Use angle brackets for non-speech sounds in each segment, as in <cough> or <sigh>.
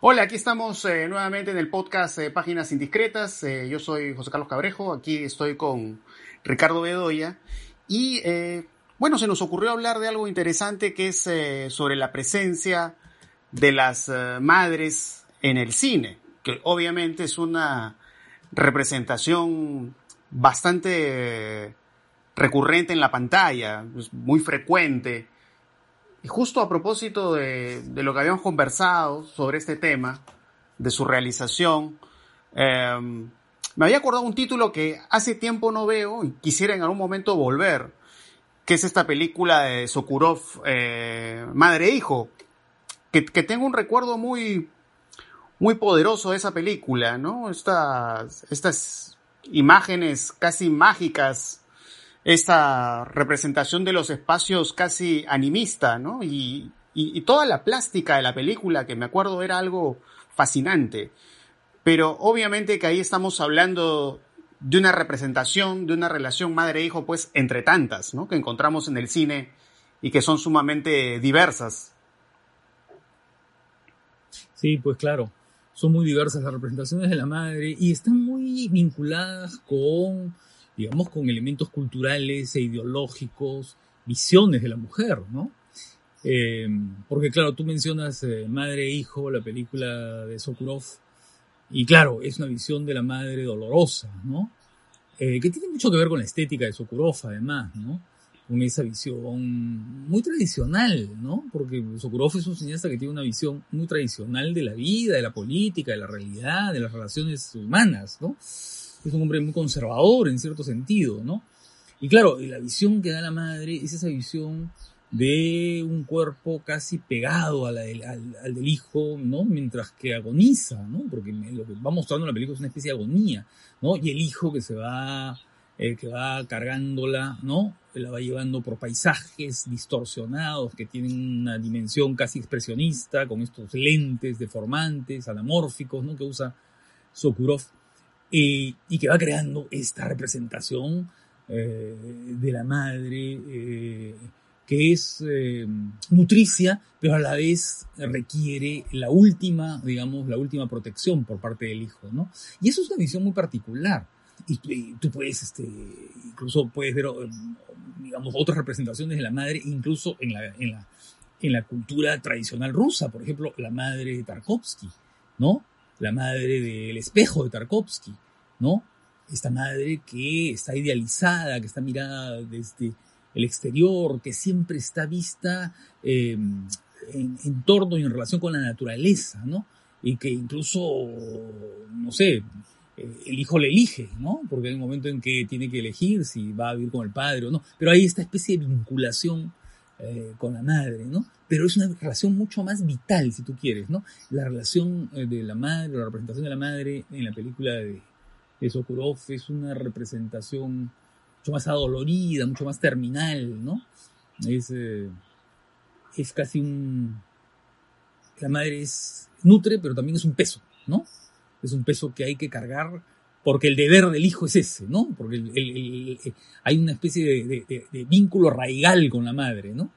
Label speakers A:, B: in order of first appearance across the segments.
A: Hola, aquí estamos eh, nuevamente en el podcast eh, Páginas Indiscretas. Eh, yo soy José Carlos Cabrejo, aquí estoy con Ricardo Bedoya. Y bueno, se nos ocurrió hablar de algo interesante que es sobre la presencia de las madres en el cine, que obviamente es una representación bastante recurrente en la pantalla, muy frecuente y justo a propósito de, lo que habíamos conversado sobre este tema, de su realización, em, me había acordado un título que hace tiempo no veo y quisiera en algún momento volver, que es esta película de Sokurov, eh, Madre e Hijo, que, tengo un recuerdo muy, muy poderoso de esa película, ¿no? Estas, estas imágenes casi mágicas esta representación de los espacios casi animista, ¿no? Y, toda la plástica de la película, que me acuerdo era algo fascinante. Pero obviamente que ahí estamos hablando de una representación, de una relación madre-hijo, pues entre tantas, ¿no? Que encontramos en el cine y que son sumamente diversas.
B: Sí, pues claro, son muy diversas las representaciones de la madre y están muy vinculadas con digamos, con elementos culturales e ideológicos, visiones de la mujer, ¿no? Eh, porque claro, tú mencionas eh, Madre e Hijo, la película de Sokurov, y claro, es una visión de la madre dolorosa, ¿no? Eh, que tiene mucho que ver con la estética de Sokurov, además, ¿no? Con esa visión muy tradicional, ¿no? Porque Sokurov es un cineasta que tiene una visión muy tradicional de la vida, de la política, de la realidad, de las relaciones humanas, ¿no? Es un hombre muy conservador en cierto sentido, ¿no? Y claro, la visión que da la madre es esa visión de un cuerpo casi pegado al, del hijo, ¿no? Mientras que agoniza, ¿no? Porque lo que va mostrando la película es una especie de agonía, ¿no? Y el hijo que se va, eh, que va cargándola, ¿no? La va llevando por paisajes distorsionados que tienen una dimensión casi expresionista, con estos lentes deformantes, anamórficos, ¿no? Que usa Sokurov y que va creando esta representación eh, de la madre eh, que es eh, nutricia, pero a la vez requiere la última, digamos, la última protección por parte del hijo, ¿no? Y eso es una visión muy particular. Y, tú puedes, este, incluso puedes ver, digamos, otras representaciones de la madre, incluso en la, en la, en la cultura tradicional rusa, por ejemplo, la madre de Tarkovsky, ¿no? La madre del espejo de Tarkovsky, ¿no? Esta madre que está idealizada, que está mirada desde el exterior, que siempre está vista em, en, torno y en relación con la naturaleza, ¿no? Y que incluso, no sé, el hijo le elige, ¿no? Porque hay un momento en que tiene que elegir si va a vivir con el padre o no. Pero hay esta especie de vinculación eh, con la madre, ¿no? Pero es una relación mucho más vital, si tú quieres, ¿no? La relación eh, de la madre, la representación de la madre en la película de, de Sokurov es una representación mucho más adolorida, mucho más terminal, ¿no? Es, eh, es casi un... La madre es nutre, pero también es un peso, ¿no? Es un peso que hay que cargar porque el deber del hijo es ese, ¿no? Porque hay una especie de, vínculo raigal con la madre, ¿no?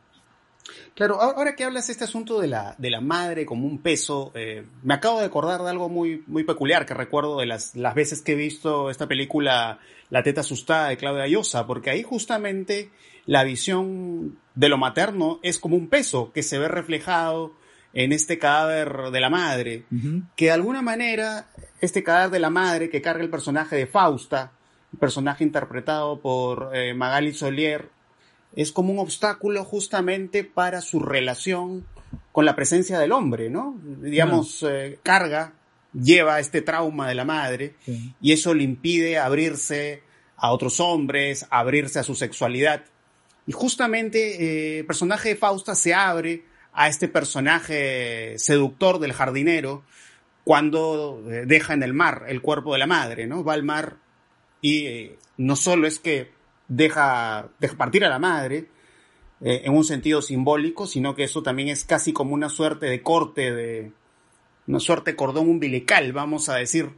A: Claro, ahora que hablas de este asunto de la, de la madre como un peso, eh, me acabo de acordar de algo muy, muy peculiar que recuerdo de las, las veces que he visto esta película La teta asustada de Claudia Llosa, porque ahí justamente la visión de lo materno es como un peso que se ve reflejado en este cadáver de la madre, que de alguna manera este cadáver de la madre que carga el personaje de Fausta, personaje interpretado por eh, Magali Solier, es como un obstáculo justamente para su relación con la presencia del hombre, ¿no? Digamos, eh, carga, lleva este trauma de la madre y eso le impide abrirse a otros hombres, abrirse a su sexualidad. Y justamente eh, el personaje de Fausta se abre a este personaje seductor del jardinero cuando eh, deja en el mar el cuerpo de la madre, ¿no? Va al mar y eh, no solo es que deja, partir a la madre eh, en un sentido simbólico, sino que eso también es casi como una suerte de corte de una suerte de cordón umbilical, vamos a decir,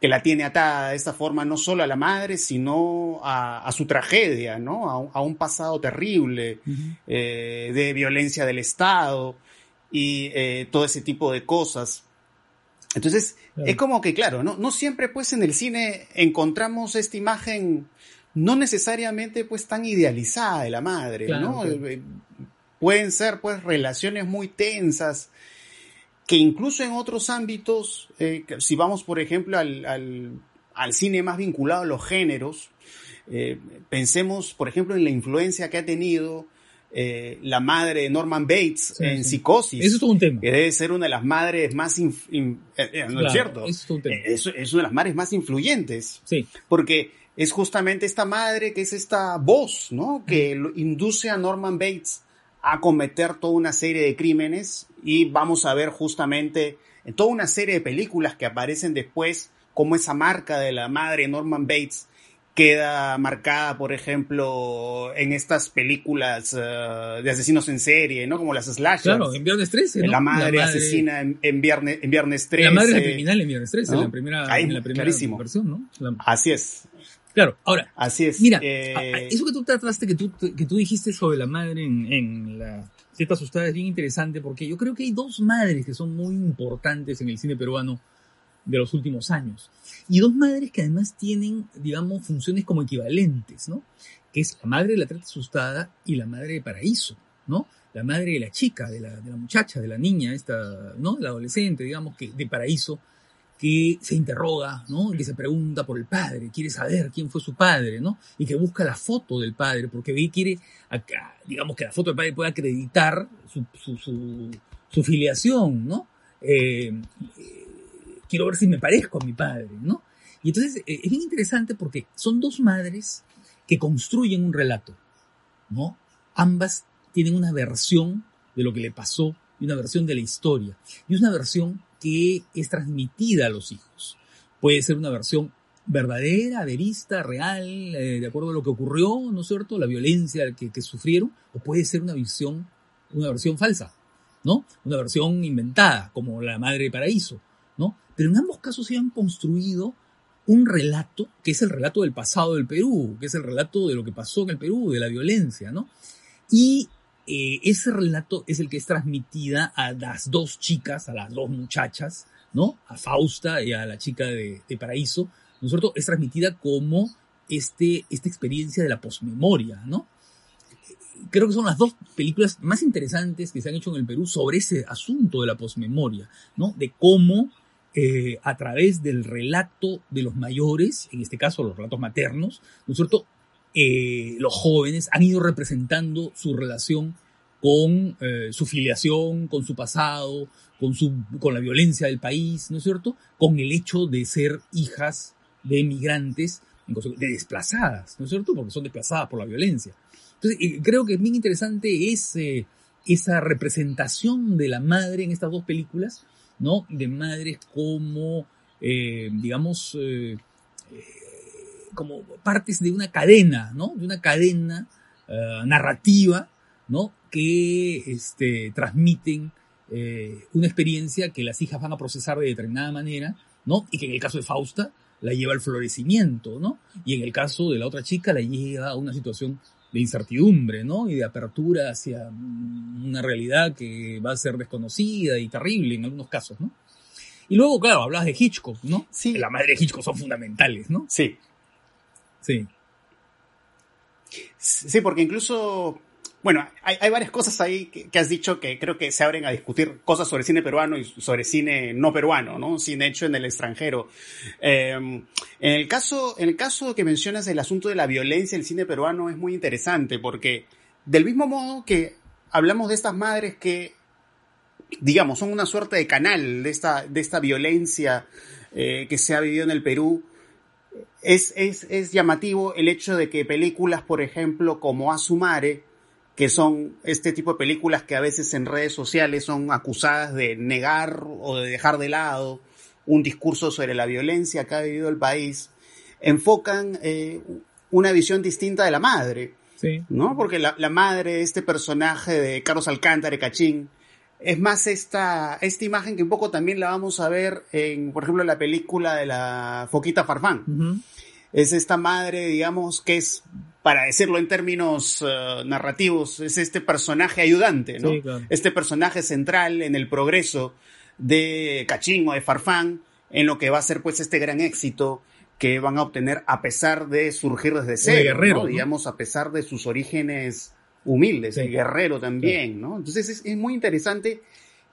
A: que la tiene atada de esta forma no solo a la madre, sino a, su tragedia, ¿no? A, un pasado terrible de violencia del Estado y todo ese tipo de cosas. Entonces, es como que, claro, ¿no? no siempre pues en el cine encontramos esta imagen no necesariamente pues tan idealizada de la madre, ¿no? Eh, pueden ser pues relaciones muy tensas, que incluso en otros ámbitos, eh, si vamos por ejemplo al, al, cine más vinculado a los géneros, eh, pensemos por ejemplo en la influencia que ha tenido eh, la madre de Norman Bates en Psicosis.
B: Eso es un tema.
A: Que debe ser una de las madres más... ¿No es cierto?
B: es, un tema.
A: Es, es, una de las madres más influyentes.
B: Sí.
A: Porque es justamente esta madre que es esta voz, ¿no? Que induce a Norman Bates a cometer toda una serie de crímenes y vamos a ver justamente en toda una serie de películas que aparecen después como esa marca de la madre Norman Bates queda marcada, por ejemplo, en estas películas uh, de asesinos en serie, ¿no? Como las slashers.
B: Claro, en Viernes 13, ¿no?
A: La madre, la madre... asesina en, en, viernes, en Viernes 13.
B: La madre criminal en Viernes 13, ¿no? en la primera, en la primera versión, ¿no? La...
A: Así es.
B: Claro, ahora.
A: Así es.
B: Mira, eh... eso que tú trataste, que tú, que tú dijiste sobre la madre en, en la cierta asustada es bien interesante porque yo creo que hay dos madres que son muy importantes en el cine peruano de los últimos años. Y dos madres que además tienen, digamos, funciones como equivalentes, ¿no? Que es la madre de la trata asustada y la madre de Paraíso, ¿no? La madre de la chica, de la, de la muchacha, de la niña, esta, ¿no? La adolescente, digamos, que de Paraíso, que se interroga, ¿no? Que se pregunta por el padre, quiere saber quién fue su padre, ¿no? Y que busca la foto del padre, porque quiere, acá, digamos, que la foto del padre pueda acreditar su, su, su, filiación, ¿no? Eh, quiero ver si me parezco a mi padre, ¿no? Y entonces eh, es bien interesante porque son dos madres que construyen un relato, ¿no? Ambas tienen una versión de lo que le pasó y una versión de la historia. Y una versión que es transmitida a los hijos. Puede ser una versión verdadera, verista, real, eh, de acuerdo a lo que ocurrió, ¿no es cierto? La violencia que, sufrieron, o puede ser una visión, una versión falsa, ¿no? Una versión inventada, como la Madre de Paraíso, ¿no? Pero en ambos casos se han construido un relato, que es el relato del pasado del Perú, que es el relato de lo que pasó en el Perú, de la violencia, ¿no? Y eh, ese relato es el que es transmitida a las dos chicas, a las dos muchachas, ¿no? A Fausta y a la chica de, Paraíso, ¿no es cierto? Es transmitida como este, esta experiencia de la posmemoria, ¿no? Creo que son las dos películas más interesantes que se han hecho en el Perú sobre ese asunto de la posmemoria, ¿no? De cómo eh, a través del relato de los mayores, en este caso los relatos maternos, ¿no es cierto? Eh, los jóvenes han ido representando su relación con eh, su filiación, con su pasado, con, su, con la violencia del país, ¿no es cierto? Con el hecho de ser hijas de emigrantes, de desplazadas, ¿no es cierto? Porque son desplazadas por la violencia. Entonces, eh, creo que es bien interesante ese, esa representación de la madre en estas dos películas, ¿no? De madres como, digamos, como partes de una cadena, ¿no? De una cadena uh, narrativa, ¿no? Que este, transmiten eh, una experiencia que las hijas van a procesar de determinada manera, ¿no? Y que en el caso de Fausta la lleva al florecimiento, ¿no? Y en el caso de la otra chica la lleva a una situación de incertidumbre, ¿no? Y de apertura hacia una realidad que va a ser desconocida y terrible en algunos casos, ¿no? Y luego, claro, hablas de Hitchcock, ¿no?
A: Sí.
B: La madre de Hitchcock son fundamentales, ¿no?
A: Sí.
B: Sí.
A: Sí, porque incluso, bueno, hay, varias cosas ahí que, has dicho que creo que se abren a discutir cosas sobre cine peruano y sobre cine no peruano, ¿no? Cine hecho en el extranjero. Eh, en el caso, en el caso que mencionas el asunto de la violencia en el cine peruano es muy interesante porque del mismo modo que hablamos de estas madres que, digamos, son una suerte de canal de esta, de esta violencia eh, que se ha vivido en el Perú, es, es, es, llamativo el hecho de que películas, por ejemplo, como Asumare, que son este tipo de películas que a veces en redes sociales son acusadas de negar o de dejar de lado un discurso sobre la violencia que ha vivido el país, enfocan eh, una visión distinta de la madre.
B: Sí.
A: ¿No? Porque la, la, madre, este personaje de Carlos Alcántara, Cachín, es más esta, esta imagen que un poco también la vamos a ver en, por ejemplo, la película de la Foquita Farfán.
B: Uh -huh.
A: Es esta madre, digamos, que es, para decirlo en términos uh, narrativos, es este personaje ayudante, ¿no?
B: Sí, claro.
A: Este personaje central en el progreso de Cachín o de Farfán en lo que va a ser pues este gran éxito que van a obtener a pesar de surgir desde cero,
B: guerrero,
A: digamos, a pesar de sus orígenes humildes, el guerrero también, ¿no? Entonces es, muy interesante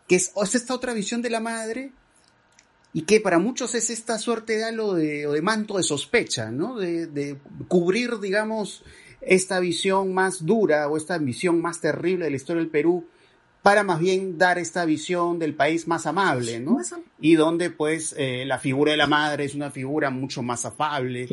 A: que es, esta otra visión de la madre y que para muchos es esta suerte de halo de, o de manto de sospecha, ¿no? De, de, cubrir, digamos, esta visión más dura o esta visión más terrible de la historia del Perú para más bien dar esta visión del país más amable, ¿no? Y donde pues eh, la figura de la madre es una figura mucho más afable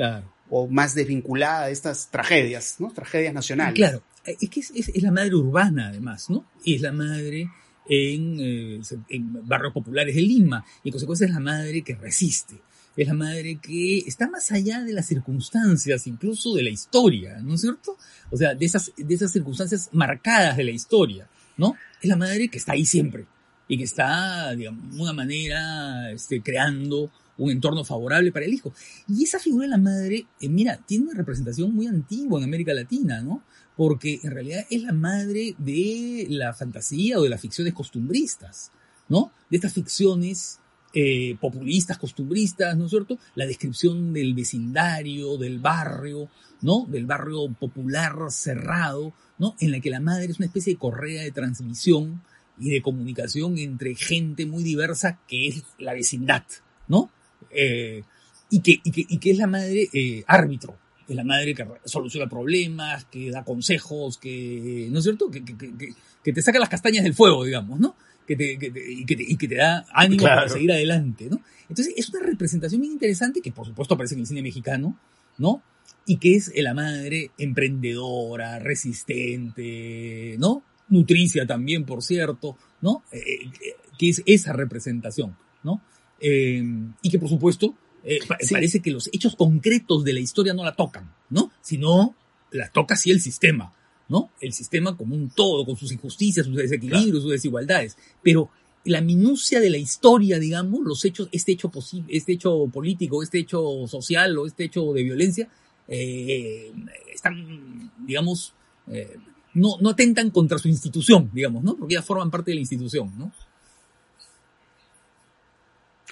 A: o más desvinculada de estas tragedias, ¿no? Tragedias nacionales.
B: Claro, es que es, la madre urbana además, ¿no? Es la madre en, eh, en barrios populares de Lima y en consecuencia es la madre que resiste es la madre que está más allá de las circunstancias, incluso de la historia, ¿no es cierto? O sea, de esas, de esas circunstancias marcadas de la historia. ¿no? Es la madre que está ahí siempre y que está, digamos, de una manera este, creando un entorno favorable para el hijo. Y esa figura de la madre, eh, mira, tiene una representación muy antigua en América Latina, ¿no? Porque en realidad es la madre de la fantasía o de las ficciones costumbristas, ¿no? De estas ficciones eh, populistas, costumbristas, ¿no es cierto? La descripción del vecindario, del barrio, ¿no? Del barrio popular cerrado, ¿no? En la que la madre es una especie de correa de transmisión y de comunicación entre gente muy diversa que es la vecindad, ¿no? Eh, y, que, y, que, es la madre eh, árbitro, es la madre que soluciona problemas, que da consejos, que, ¿no es cierto? Que, que, te saca las castañas del fuego, digamos, ¿no? Que te, y, que te, da ánimo para seguir adelante, ¿no? Entonces es una representación muy interesante que por supuesto aparece en el cine mexicano, ¿no? y que es la madre emprendedora, resistente, ¿no? Nutricia también, por cierto, ¿no? Eh, eh, que es esa representación, ¿no? Em, y que por supuesto eh, parece que los hechos concretos de la historia no la tocan, ¿no? Sino la toca sí el sistema, ¿no? El sistema como un todo, con sus injusticias, sus desequilibrios, sus desigualdades. Pero la minucia de la historia, digamos, los hechos, este hecho posible, este hecho político, este hecho social o este hecho de violencia, eh, están, digamos, eh, no, no atentan contra su institución, digamos, ¿no? Porque ya forman parte de la institución, ¿no?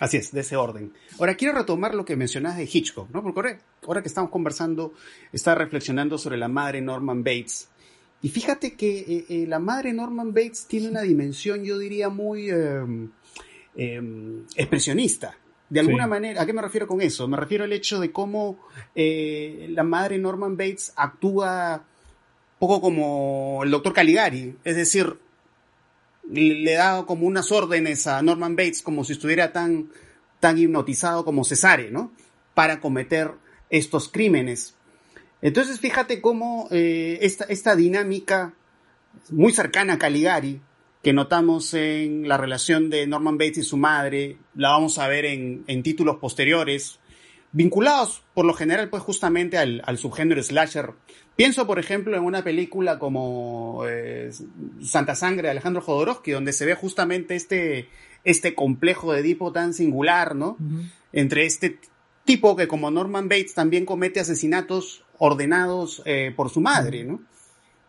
A: Así es, de ese orden. Ahora quiero retomar lo que mencionas de Hitchcock, ¿no? Porque ahora, que estamos conversando, está reflexionando sobre la madre Norman Bates. Y fíjate que eh, la madre Norman Bates tiene una dimensión, yo diría, muy em, em, expresionista. De alguna manera, ¿a qué me refiero con eso? Me refiero al hecho de cómo eh, la madre Norman Bates actúa poco como el doctor Caligari, es decir, le da como unas órdenes a Norman Bates como si estuviera tan, tan hipnotizado como Cesare, ¿no? Para cometer estos crímenes. Entonces, fíjate cómo eh, esta, esta dinámica muy cercana a Caligari, que notamos en la relación de Norman Bates y su madre, la vamos a ver en, títulos posteriores, vinculados por lo general pues justamente al, subgénero slasher. Pienso, por ejemplo, en una película como eh, Santa Sangre de Alejandro Jodorowsky, donde se ve justamente este, este complejo de Edipo tan singular, ¿no? Entre este tipo que como Norman Bates también comete asesinatos ordenados eh, por su madre, ¿no?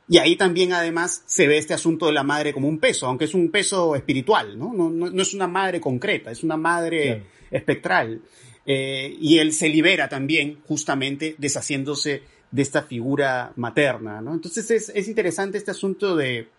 A: Y ahí también además se ve este asunto de la madre como un peso, aunque es un peso espiritual, ¿no? No, no, es una madre concreta, es una madre espectral. Eh, y él se libera también justamente deshaciéndose de esta figura materna, ¿no? Entonces es, es interesante este asunto de,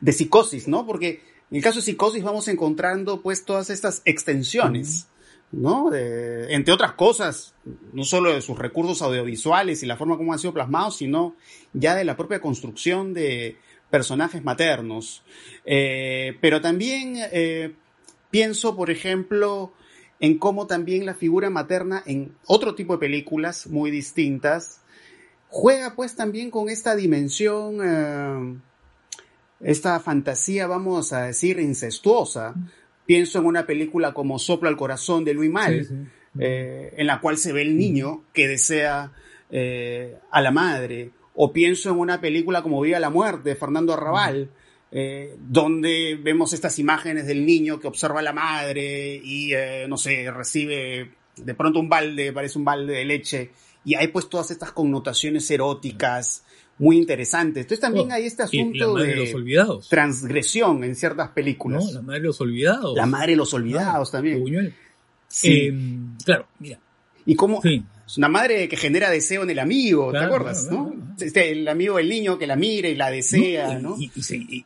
A: de psicosis, ¿no? Porque en el caso de psicosis vamos encontrando pues todas estas extensiones. ¿no? entre otras cosas, no solo de sus recursos audiovisuales y la forma como han sido plasmados, sino ya de la propia construcción de personajes maternos. Eh, pero también eh, pienso, por ejemplo, en cómo también la figura materna en otro tipo de películas muy distintas juega pues también con esta dimensión, eh, esta fantasía, vamos a decir, incestuosa. Pienso en una película como Soplo al corazón de Luis Mal, eh, en la cual se ve el niño que desea eh, a la madre. O pienso en una película como Viva la Muerte de Fernando Arrabal, eh, donde vemos estas imágenes del niño que observa a la madre y, no sé, recibe de pronto un balde, parece un balde de leche. Y hay pues todas estas connotaciones eróticas, muy interesantes. Entonces también hay este asunto
B: de, los olvidados.
A: transgresión en ciertas películas.
B: No, la madre de los olvidados.
A: La madre de los olvidados también.
B: Sí. Eh, claro, mira.
A: Y cómo es una madre que genera deseo en el amigo, ¿te acuerdas? Este, el amigo del niño que la mira y la desea, ¿no?
B: Y,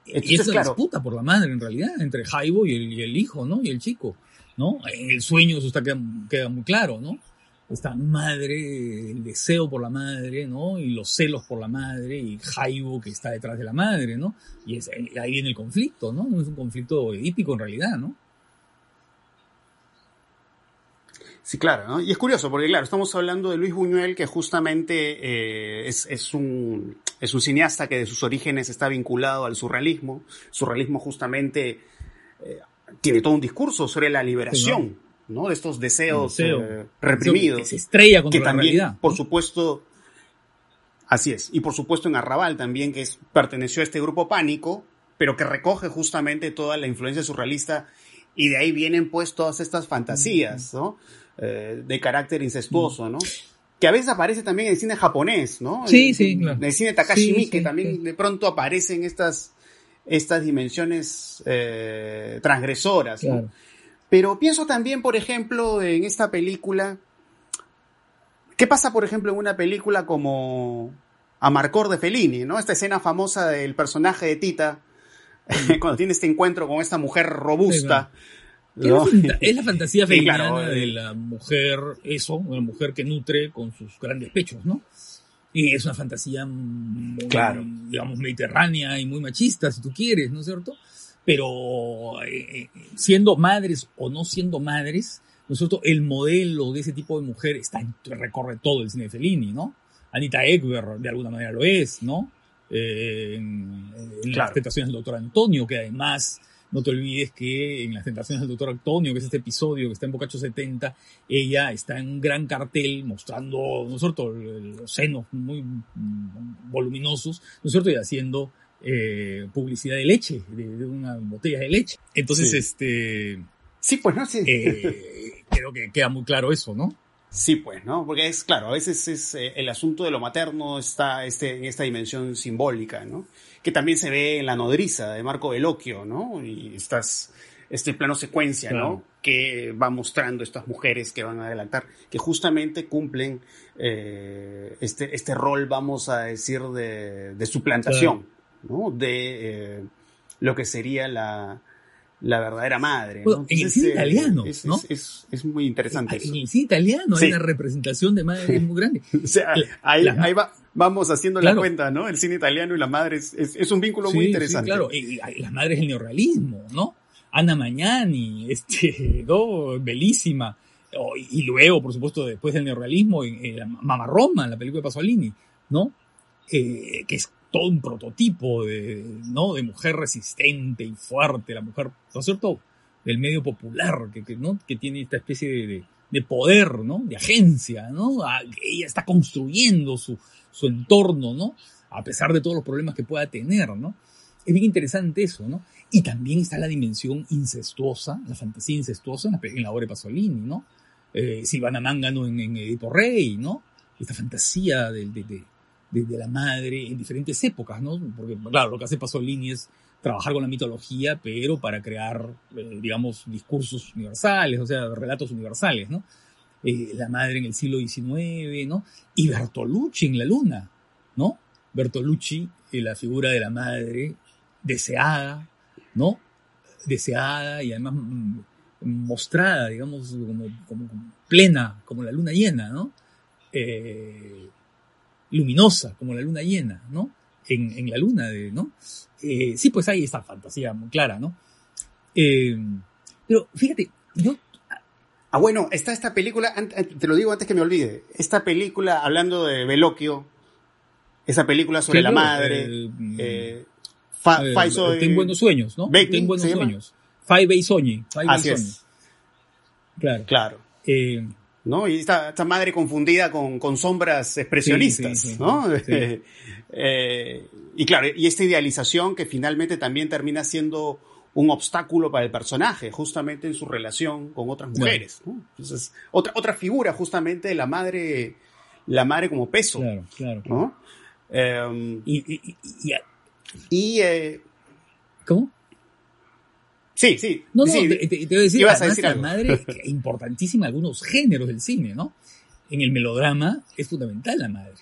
B: es una disputa por la madre en realidad, entre Jaibo y el, y el, hijo, ¿no? Y el chico, ¿no? En el sueño eso está, queda muy claro, ¿no? esta madre, el deseo por la madre, ¿no? Y los celos por la madre y Jaibo que está detrás de la madre, ¿no? Y ahí viene el conflicto, ¿no? Es un conflicto edípico en realidad, ¿no?
A: Sí, claro, ¿no? Y es curioso, porque claro, estamos hablando de Luis Buñuel, que justamente eh, es, un, es un cineasta que de sus orígenes está vinculado al surrealismo. Surrealismo justamente eh, tiene todo un discurso sobre la liberación. ¿no? De estos deseos eh, reprimidos. Que
B: se estrella contra
A: que también, Por supuesto, así es. Y por supuesto en Arrabal también, que es, perteneció a este grupo pánico, pero que recoge justamente toda la influencia surrealista y de ahí vienen pues todas estas fantasías, ¿no? Eh, de carácter incestuoso, ¿no? Que a veces aparece también en el cine japonés, ¿no?
B: Sí, sí, claro.
A: En el cine Takashi Miike también de pronto aparecen estas, estas dimensiones eh, transgresoras, ¿no? Pero pienso también, por ejemplo, en esta película. ¿Qué pasa, por ejemplo, en una película como Amarcor de Fellini, ¿no? Esta escena famosa del personaje de Tita, <laughs> cuando tiene este encuentro con esta mujer robusta.
B: Es la fantasía <laughs> femenina de la mujer, eso, una mujer que nutre con sus grandes pechos, ¿no? Y es una fantasía muy, digamos, mediterránea y muy machista, si tú quieres, ¿no es cierto? pero eh, siendo madres o no siendo madres, nosotros el modelo de ese tipo de mujer está recorre todo el cine de Fellini, ¿no? Anita Ekberg de alguna manera lo es, ¿no? Eh, en, las tentaciones del doctor Antonio, que además no te olvides que en las tentaciones del doctor Antonio, que es este episodio que está en Bocacho 70, ella está en un gran cartel mostrando, ¿no es cierto?, los senos muy voluminosos, ¿no es cierto?, y haciendo eh, publicidad de leche, de, una botella de leche. Entonces, este...
A: Sí, pues, ¿no? Sí.
B: Eh, creo que queda muy claro eso, ¿no?
A: Sí, pues, ¿no? Porque es claro, a veces es eh, el asunto de lo materno está este, en esta dimensión simbólica, ¿no? Que también se ve en la nodriza de Marco Veloquio, ¿no? Y estas, este plano secuencia, ¿no? Que va mostrando estas mujeres que van a adelantar, que justamente cumplen este, este rol, vamos a decir, de, de suplantación de eh, lo que sería la, la verdadera madre.
B: en el cine eh, italiano,
A: es,
B: ¿no?
A: Es, muy interesante.
B: En el cine italiano hay una representación de madre muy grande. <laughs>
A: o sea, ahí, va, vamos haciendo la cuenta, ¿no? El cine italiano y la madre es, un vínculo muy interesante.
B: claro, y, las madres del neorrealismo, ¿no? Ana Mañani, <laughs> este, ¿no? Bellísima. y, luego, por supuesto, después del neorrealismo, en, Mamá Roma, la película de Pasolini, ¿no? Eh, que es todo un prototipo de, ¿no? de mujer resistente y fuerte, la mujer, ¿no es cierto?, del medio popular, que, que ¿no? que tiene esta especie de, de, poder, ¿no? de agencia, ¿no? ella está construyendo su, su entorno, ¿no? a pesar de todos los problemas que pueda tener, ¿no? Es bien interesante eso, ¿no? Y también está la dimensión incestuosa, la fantasía incestuosa en la, en obra de Pasolini, ¿no? Eh, Silvana Mángano en, en Edipo Rey, ¿no? Esta fantasía de, de, de, la madre en diferentes épocas, ¿no? Porque, claro, lo que hace Pasolini es trabajar con la mitología, pero para crear, eh, digamos, discursos universales, o sea, relatos universales, ¿no? Eh, la madre en el siglo XIX, ¿no? Y Bertolucci en la luna, ¿no? Bertolucci, eh, la figura de la madre deseada, ¿no? Deseada y además mm, mostrada, digamos, como, como, plena, como la luna llena, ¿no? Eh, luminosa, como la luna llena, ¿no? En, en la luna, de, ¿no? Eh, sí, pues hay esta fantasía muy clara, ¿no? Eh, pero fíjate, yo...
A: Ah, bueno, está esta película, te lo digo antes que me olvide, esta película, hablando de Veloquio, esa película sobre la madre, eh,
B: eh, Ten buenos sueños, ¿no? Ten buenos sueños. Five Bay.
A: Así es.
B: Claro.
A: Claro. Eh, ¿no? Y esta, esta madre confundida con, con sombras expresionistas, ¿no? <laughs> Eh, y claro, y esta idealización que finalmente también termina siendo un obstáculo para el personaje, justamente en su relación con otras mujeres. Entonces, otra, otra figura justamente de la madre, la madre como peso.
B: Claro, claro.
A: Eh,
B: Y, y- y- y-
A: y eh,
B: ¿Cómo?
A: Sí, sí.
B: No, no,
A: sí,
B: te, te- te voy a decir,
A: ibas a
B: además
A: decir
B: la
A: algo.
B: madre es importantísima algunos géneros del cine, ¿no? En el melodrama es fundamental la madre.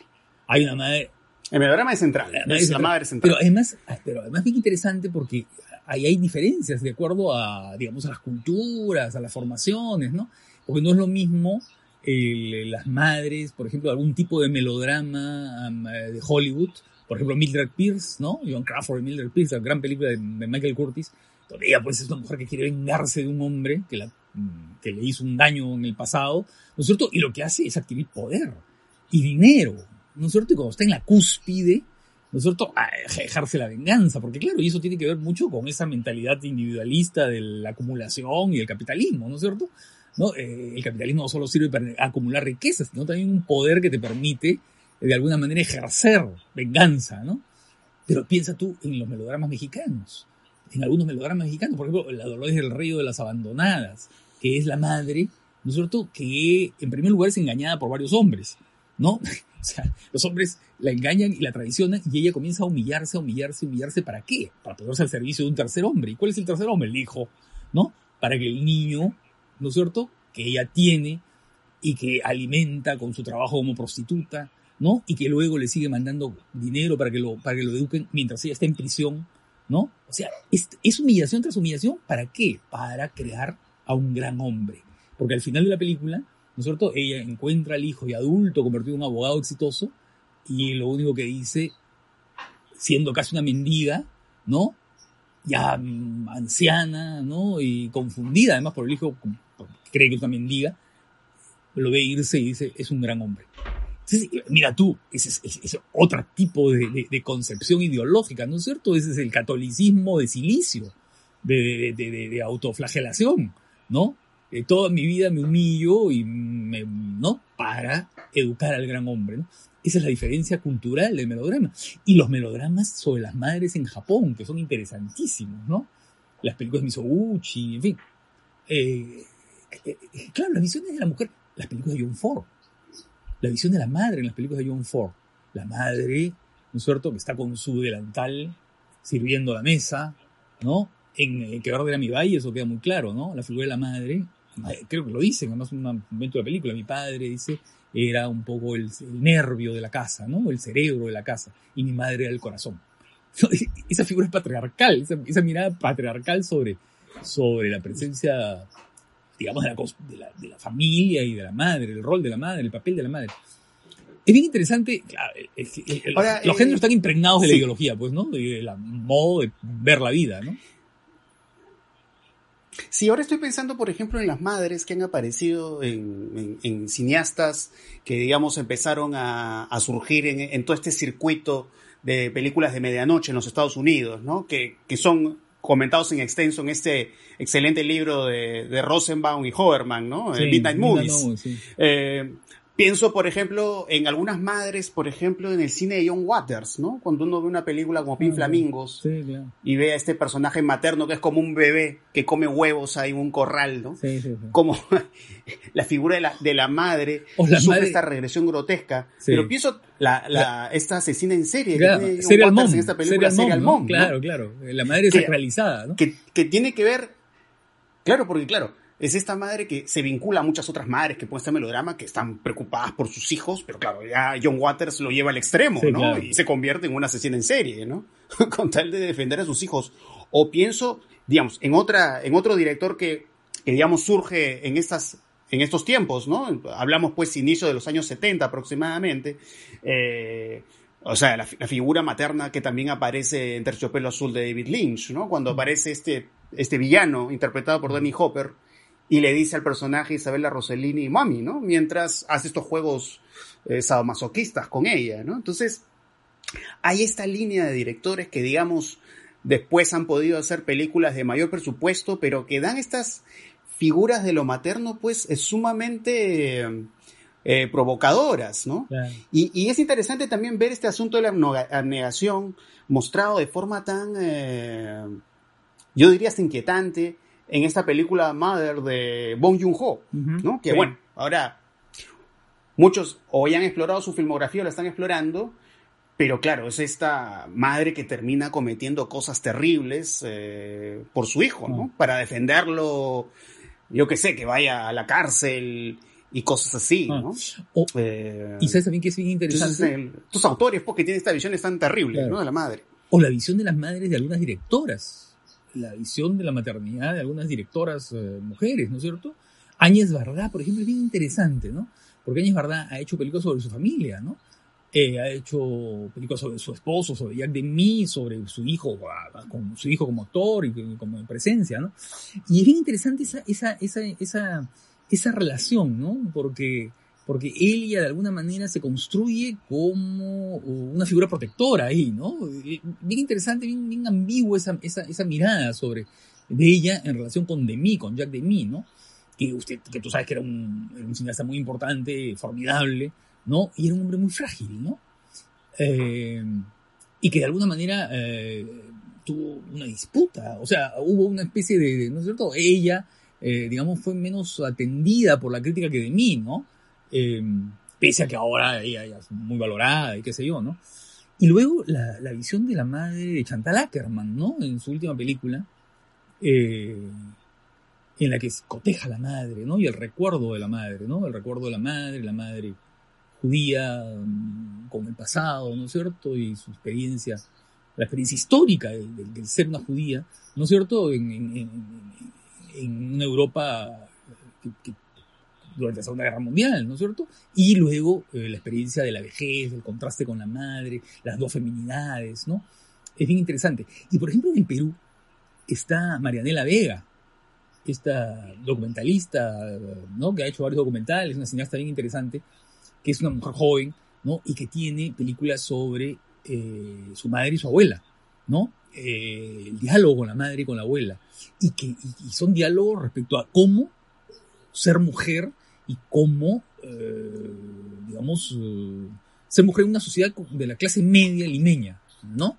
B: Hay una madre,
A: el melodrama es central.
B: La
A: es
B: madre
A: la
B: central.
A: madre central.
B: pero además, pero además bien interesante porque ahí hay diferencias de acuerdo a, digamos, a las culturas, a las formaciones, ¿no? Porque no es lo mismo el- las madres, por ejemplo, algún tipo de melodrama um, de Hollywood, por ejemplo, Mildred Pierce, ¿no? John Crawford y Mildred Pierce, la gran película de, de Michael Curtis, ella pues es una mujer que quiere vengarse de un hombre que, la, mm, que le hizo un daño en el pasado, ¿no es cierto? Y lo que hace es adquirir poder y dinero, ¿no es cierto? Y cuando está en la cúspide, ¿no es cierto? A ejerce la venganza, porque claro, y eso tiene que ver mucho con esa mentalidad individualista de la acumulación y el capitalismo, ¿no es cierto? ¿No? Eh, el capitalismo no solo sirve para acumular riquezas, sino también un poder que te permite, de alguna manera, ejercer venganza, ¿no? Pero piensa tú en los melodramas mexicanos, en algunos melodramas mexicanos, por ejemplo, La Dolores del Río de las Abandonadas, que es la madre, ¿no es cierto?, que en primer lugar es engañada por varios hombres, ¿no? <laughs> O sea, los hombres la engañan y la traicionan y ella comienza a humillarse, a humillarse, a humillarse. ¿Para qué? Para ponerse al servicio de un tercer hombre. ¿Y cuál es el tercer hombre? El hijo, ¿no? Para que el niño, ¿no es cierto?, que ella tiene y que alimenta con su trabajo como prostituta, ¿no? Y que luego le sigue mandando dinero para que lo, para que lo eduquen mientras ella está en prisión, ¿no? O sea, es, humillación tras humillación. ¿Para qué? Para crear a un gran hombre. Porque al final de la película, ¿no es cierto? Ella encuentra al hijo y adulto convertido en un abogado exitoso y lo único que dice, siendo casi una mendiga, ¿no? Ya mm, anciana, ¿no? Y confundida además por el hijo, cree que es una mendiga, lo ve irse y dice, es un gran hombre. Mira tú, ese es, otro tipo de, concepción ideológica, ¿no es cierto? Ese es el catolicismo de silicio, de autoflagelación, ¿no? Eh, toda mi vida me humillo y me, ¿no? Para educar al gran hombre, ¿no? Esa es la diferencia cultural del melodrama. Y los melodramas sobre las madres en Japón, que son interesantísimos, ¿no? Las películas de Misoguchi, en fin. Eh, eh, eh, claro, las visiones de la mujer, las películas de John Ford, la visión de la madre en las películas de John Ford. La madre, ¿no es cierto?, que está con su delantal sirviendo la mesa, ¿no? En eh, Que verde era mi valle, eso queda muy claro, ¿no? La figura de la madre, eh, creo que lo dicen, además en un momento de la película, mi padre dice, era un poco el, el nervio de la casa, ¿no? El cerebro de la casa, y mi madre era el corazón. <laughs> Esa figura es patriarcal, esa, esa mirada patriarcal sobre, sobre la presencia digamos, de la, de, la, de la familia y de la madre, el rol de la madre, el papel de la madre. Es bien interesante, claro, es que, eh, los-
A: Ahora,
B: los
A: eh,
B: géneros están impregnados de la ideología, pues, ¿no? De, de la modo de ver la vida, ¿no?
A: Sí, ahora estoy pensando, por ejemplo, en las madres que han aparecido en, en- en cineastas que, digamos, empezaron a, a surgir en, en todo este circuito de películas de medianoche en los Estados Unidos, ¿no? Que, que son comentados en extenso en este excelente libro de, de Rosenbaum y Hoverman, ¿no? Eh,
B: Sí,
A: Midnight Movies.
B: Movies, sí.
A: Eh, pienso, por ejemplo, en algunas madres, por ejemplo, en el cine de John Waters, ¿no? Cuando uno ve una película como Pin
B: Ah,
A: Flamingos
B: Sí, claro.
A: y ve a este personaje materno que es como un bebé que come huevos ahí en un corral, ¿no?
B: Sí, sí.
A: Como <laughs> la figura de la, de la madre
B: O la
A: sufre
B: madre-
A: esta regresión grotesca. Pero pienso la, la, esta asesina en serie
B: Claro,
A: que tiene John
B: Serial
A: Waters
B: Mom,
A: en esta película
B: Serial
A: Serial
B: Mom, ¿no?
A: Mom, ¿no?
B: Claro, claro. La madre
A: Que-
B: sacralizada, ¿no?
A: que, que tiene que ver, claro, porque claro, es esta madre que se vincula a muchas otras madres que pueden estar melodrama, que están preocupadas por sus hijos, pero claro, ya John Waters lo lleva al extremo,
B: Sí,
A: ¿no?
B: claro.
A: Y se convierte en una asesina en serie, ¿no? <laughs> Con tal de defender a sus hijos. O pienso, digamos, en otra, en otro director que, que digamos, surge en estas, en estos tiempos, ¿no? Hablamos pues inicio de los años 70 aproximadamente, eh, o sea, la, la figura materna que también aparece en Terciopelo Azul de David Lynch, ¿no? Cuando aparece este, este villano interpretado por Danny Hopper y le dice al personaje Isabella Rossellini, mami, ¿no? Mientras hace estos juegos eh, sadomasoquistas con ella, ¿no? Entonces, hay esta línea de directores que, digamos, después han podido hacer películas de mayor presupuesto, pero que dan estas figuras de lo materno, pues, es sumamente eh, eh, provocadoras, ¿no?
B: Claro.
A: Y, y es interesante también ver este asunto de la abnegación mostrado de forma tan, eh, yo diría hasta inquietante, en esta película Mother de Bong Joon-ho. ¿no? Que
B: Sí.
A: bueno, ahora muchos ya han explorado su filmografía o la están explorando, Pero claro, es esta madre que termina cometiendo cosas terribles eh, por su hijo, ¿no? Para defenderlo, yo qué sé, que vaya a la cárcel y cosas así, ¿no?
B: eh, y sabes también que es bien interesante.
A: Entonces, estos autores, porque tienen esta visión tan terrible, ¿no? De la madre.
B: O la visión de las madres de algunas directoras. La visión de la maternidad de algunas directoras eh, mujeres, ¿no es cierto? Áñez Bardá, por ejemplo, es bien interesante, ¿no? Porque Áñez Bardá ha hecho películas sobre su familia, ¿no? Eh, ha hecho películas sobre su esposo, sobre Jack Demi, sobre su hijo, con su hijo como actor y como presencia, ¿no? Y es bien interesante esa, esa, esa, esa, esa relación, ¿no? Porque, porque ella de alguna manera se construye como una figura protectora ahí, ¿no? Eh, bien interesante, bien, bien ambigua esa, esa, esa mirada sobre de ella en relación con Demi, con Jack Demi, ¿no? Que, usted, que tú sabes que era un, cineasta muy importante, formidable, ¿no? Y era un hombre muy frágil, ¿no? Eh, y que de alguna manera eh, tuvo una disputa, o sea, hubo una especie de, ¿no es cierto? Ella, digamos, fue menos atendida por la crítica que de mí, ¿no? pese a que ahora ella, es muy valorada y qué sé yo, ¿no? Y luego la, visión de la madre de Chantal Ackerman, ¿no? En su última película, en la que coteja a la madre, ¿no? Y el recuerdo de la madre, ¿no? El recuerdo de la madre, la madre judía mm, con el pasado, ¿no es cierto? Y su experiencia, la experiencia histórica del, ser una judía, ¿no es cierto? En, una Europa durante la Segunda Guerra Mundial, ¿no es cierto? Y luego eh, la experiencia de la vejez, el contraste con la madre, las dos feminidades, ¿no? Es bien interesante. Y por ejemplo, en el Perú está Marianela Vega, esta documentalista, ¿no? Que ha hecho varios documentales, una cineasta bien interesante, que es una mujer joven, ¿no? Y que tiene películas sobre eh, su madre y su abuela, ¿no? Eh, el diálogo con la madre y con la abuela. Y que y, son diálogos respecto a cómo ser mujer y cómo, eh, digamos, ser mujer en una sociedad de la clase media limeña, ¿no?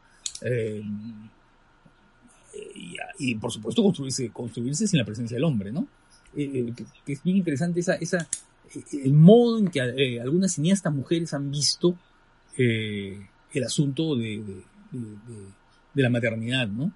B: Y, por supuesto construirse, construirse sin la presencia del hombre, ¿no? que, es bien interesante esa, esa, el modo en que eh, algunas cineastas mujeres han visto eh, el asunto de, de, la maternidad, ¿no?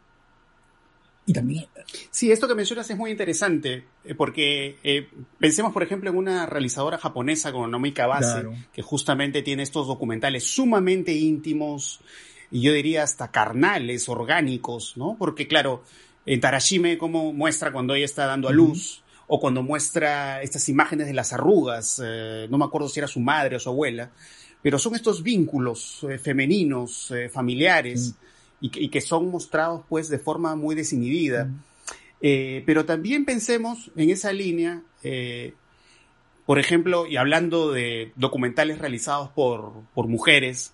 B: Y también...
A: Sí, esto que mencionas es muy interesante, eh, porque pensemos, por ejemplo, en una realizadora japonesa como Nomi Kawase, que justamente tiene estos documentales sumamente íntimos, y yo diría hasta carnales, orgánicos, ¿no? Porque claro, en Tarashime, como muestra cuando ella está dando a luz, o cuando muestra estas imágenes de las arrugas, eh, no me acuerdo si era su madre o su abuela, pero son estos vínculos eh, femeninos, eh, familiares, y, que son mostrados pues de forma muy desinhibida. pero también pensemos en esa línea, por ejemplo, y hablando de documentales realizados por, por mujeres,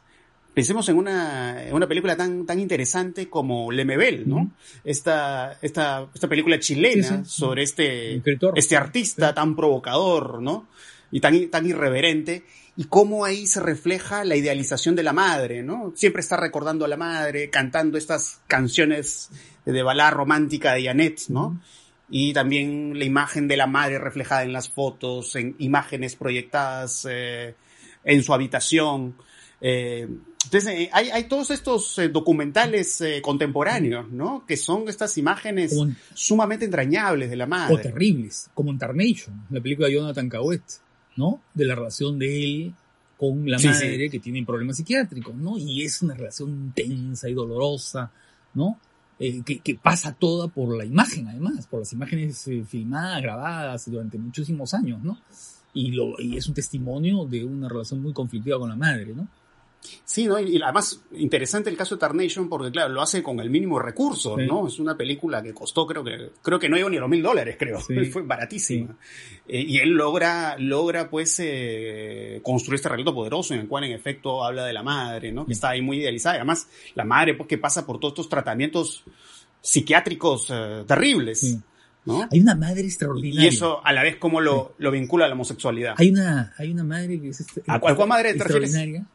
A: Pensemos en una, en una película tan, tan interesante como Lemebel, ¿no? esta, esta, esta película chilena sobre este, este artista tan provocador, ¿no? Y tan, tan irreverente, y cómo ahí se refleja la idealización de la madre, ¿no? Siempre está recordando a la madre, cantando estas canciones de balada romántica de Janet, ¿no? Y también la imagen de la madre reflejada en las fotos, en imágenes proyectadas eh, en su habitación. Eh, entonces, eh, hay, todos estos eh, documentales eh, contemporáneos, ¿no? Que son estas imágenes sumamente entrañables de la madre.
B: O terribles, como en Tarnation, la película de Jonathan Cauet, ¿no? De la relación de él con la madre que tiene problemas psiquiátricos, ¿no? Y es una relación tensa y dolorosa, ¿no? que, que, pasa toda por la imagen, además, por las imágenes filmadas, grabadas durante muchísimos años, ¿no? Y, lo, y es un testimonio de una relación muy conflictiva con la madre, ¿no?
A: Sí, ¿no? Y, además, interesante el caso de Tarnation porque, claro, lo hace con el mínimo recurso, ¿no? Es una película que costó, creo que, creo que no llegó ni a los mil dólares, creo. <laughs> Fue baratísima. Eh, y él logra, logra, pues, eh, construir este relato poderoso en el cual, en efecto, habla de la madre, ¿no? Que está ahí muy idealizada. Y además, la madre, pues, que pasa por todos estos tratamientos psiquiátricos eh, terribles. ¿No?
B: Hay una madre extraordinaria.
A: Y eso a la vez como lo, lo vincula a la homosexualidad.
B: Hay una, hay una madre que es este,
A: ¿A cuál, madre te
B: extraordinaria?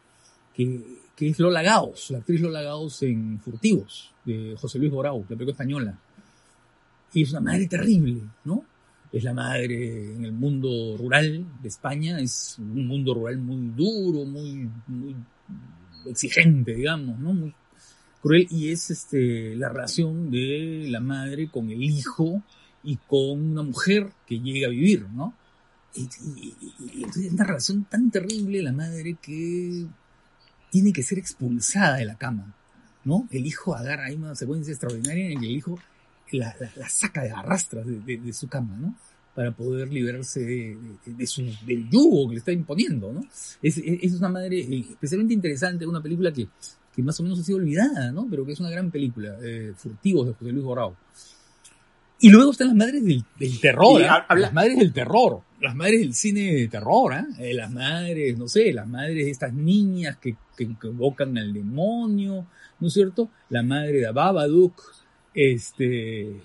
B: Que, que es Lola Gaos, la actriz Lola Gaos en Furtivos, de José Luis Borau, la película española. Y es una madre terrible, ¿no? Es la madre en el mundo rural de España, es un mundo rural muy duro, muy, muy exigente, digamos, ¿no? Muy cruel. Y es este, la relación de la madre con el hijo y con una mujer que llega a vivir, ¿no? Y, es una relación tan terrible la madre que tiene que ser expulsada de la cama, ¿no? El hijo agarra, hay una secuencia extraordinaria en que el hijo la, saca de arrastra de, su cama, ¿no? Para poder liberarse de, su, del yugo que le está imponiendo, ¿no? Es, es, una madre eh, especialmente interesante, una película que, que más o menos ha sido olvidada, ¿no? Pero que es una gran película, eh, Furtivos de José Luis Borrao. Y luego están las madres del, terror, ¿eh? las madres del terror, las madres del cine de terror, ¿eh? las madres, no sé, las madres de estas niñas que, que, al demonio, ¿no es cierto? La madre de Babadook, este,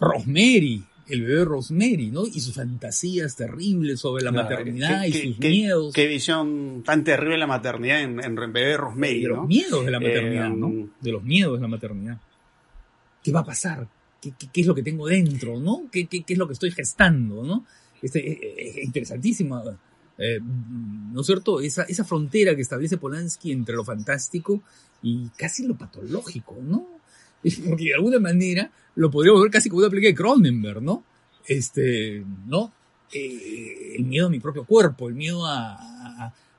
B: Rosemary, el bebé Rosemary, ¿no? Y sus fantasías terribles sobre la maternidad y sus miedos.
A: Qué visión tan terrible la maternidad en, en bebé Rosemary,
B: De los miedos de la maternidad, ¿no? Eh, de los miedos de la maternidad. ¿Qué va a pasar? ¿Qué, qué, es lo que tengo dentro, no? ¿Qué, qué, es lo que estoy gestando, no? Es, es interesantísima, eh, ¿no es cierto? Esa, esa frontera que establece Polanski entre lo fantástico y casi lo patológico, ¿no? <laughs> Porque de alguna manera lo podríamos ver casi como una película de Cronenberg, ¿no? Este, ¿no? Eh, el miedo a mi propio cuerpo, el miedo a,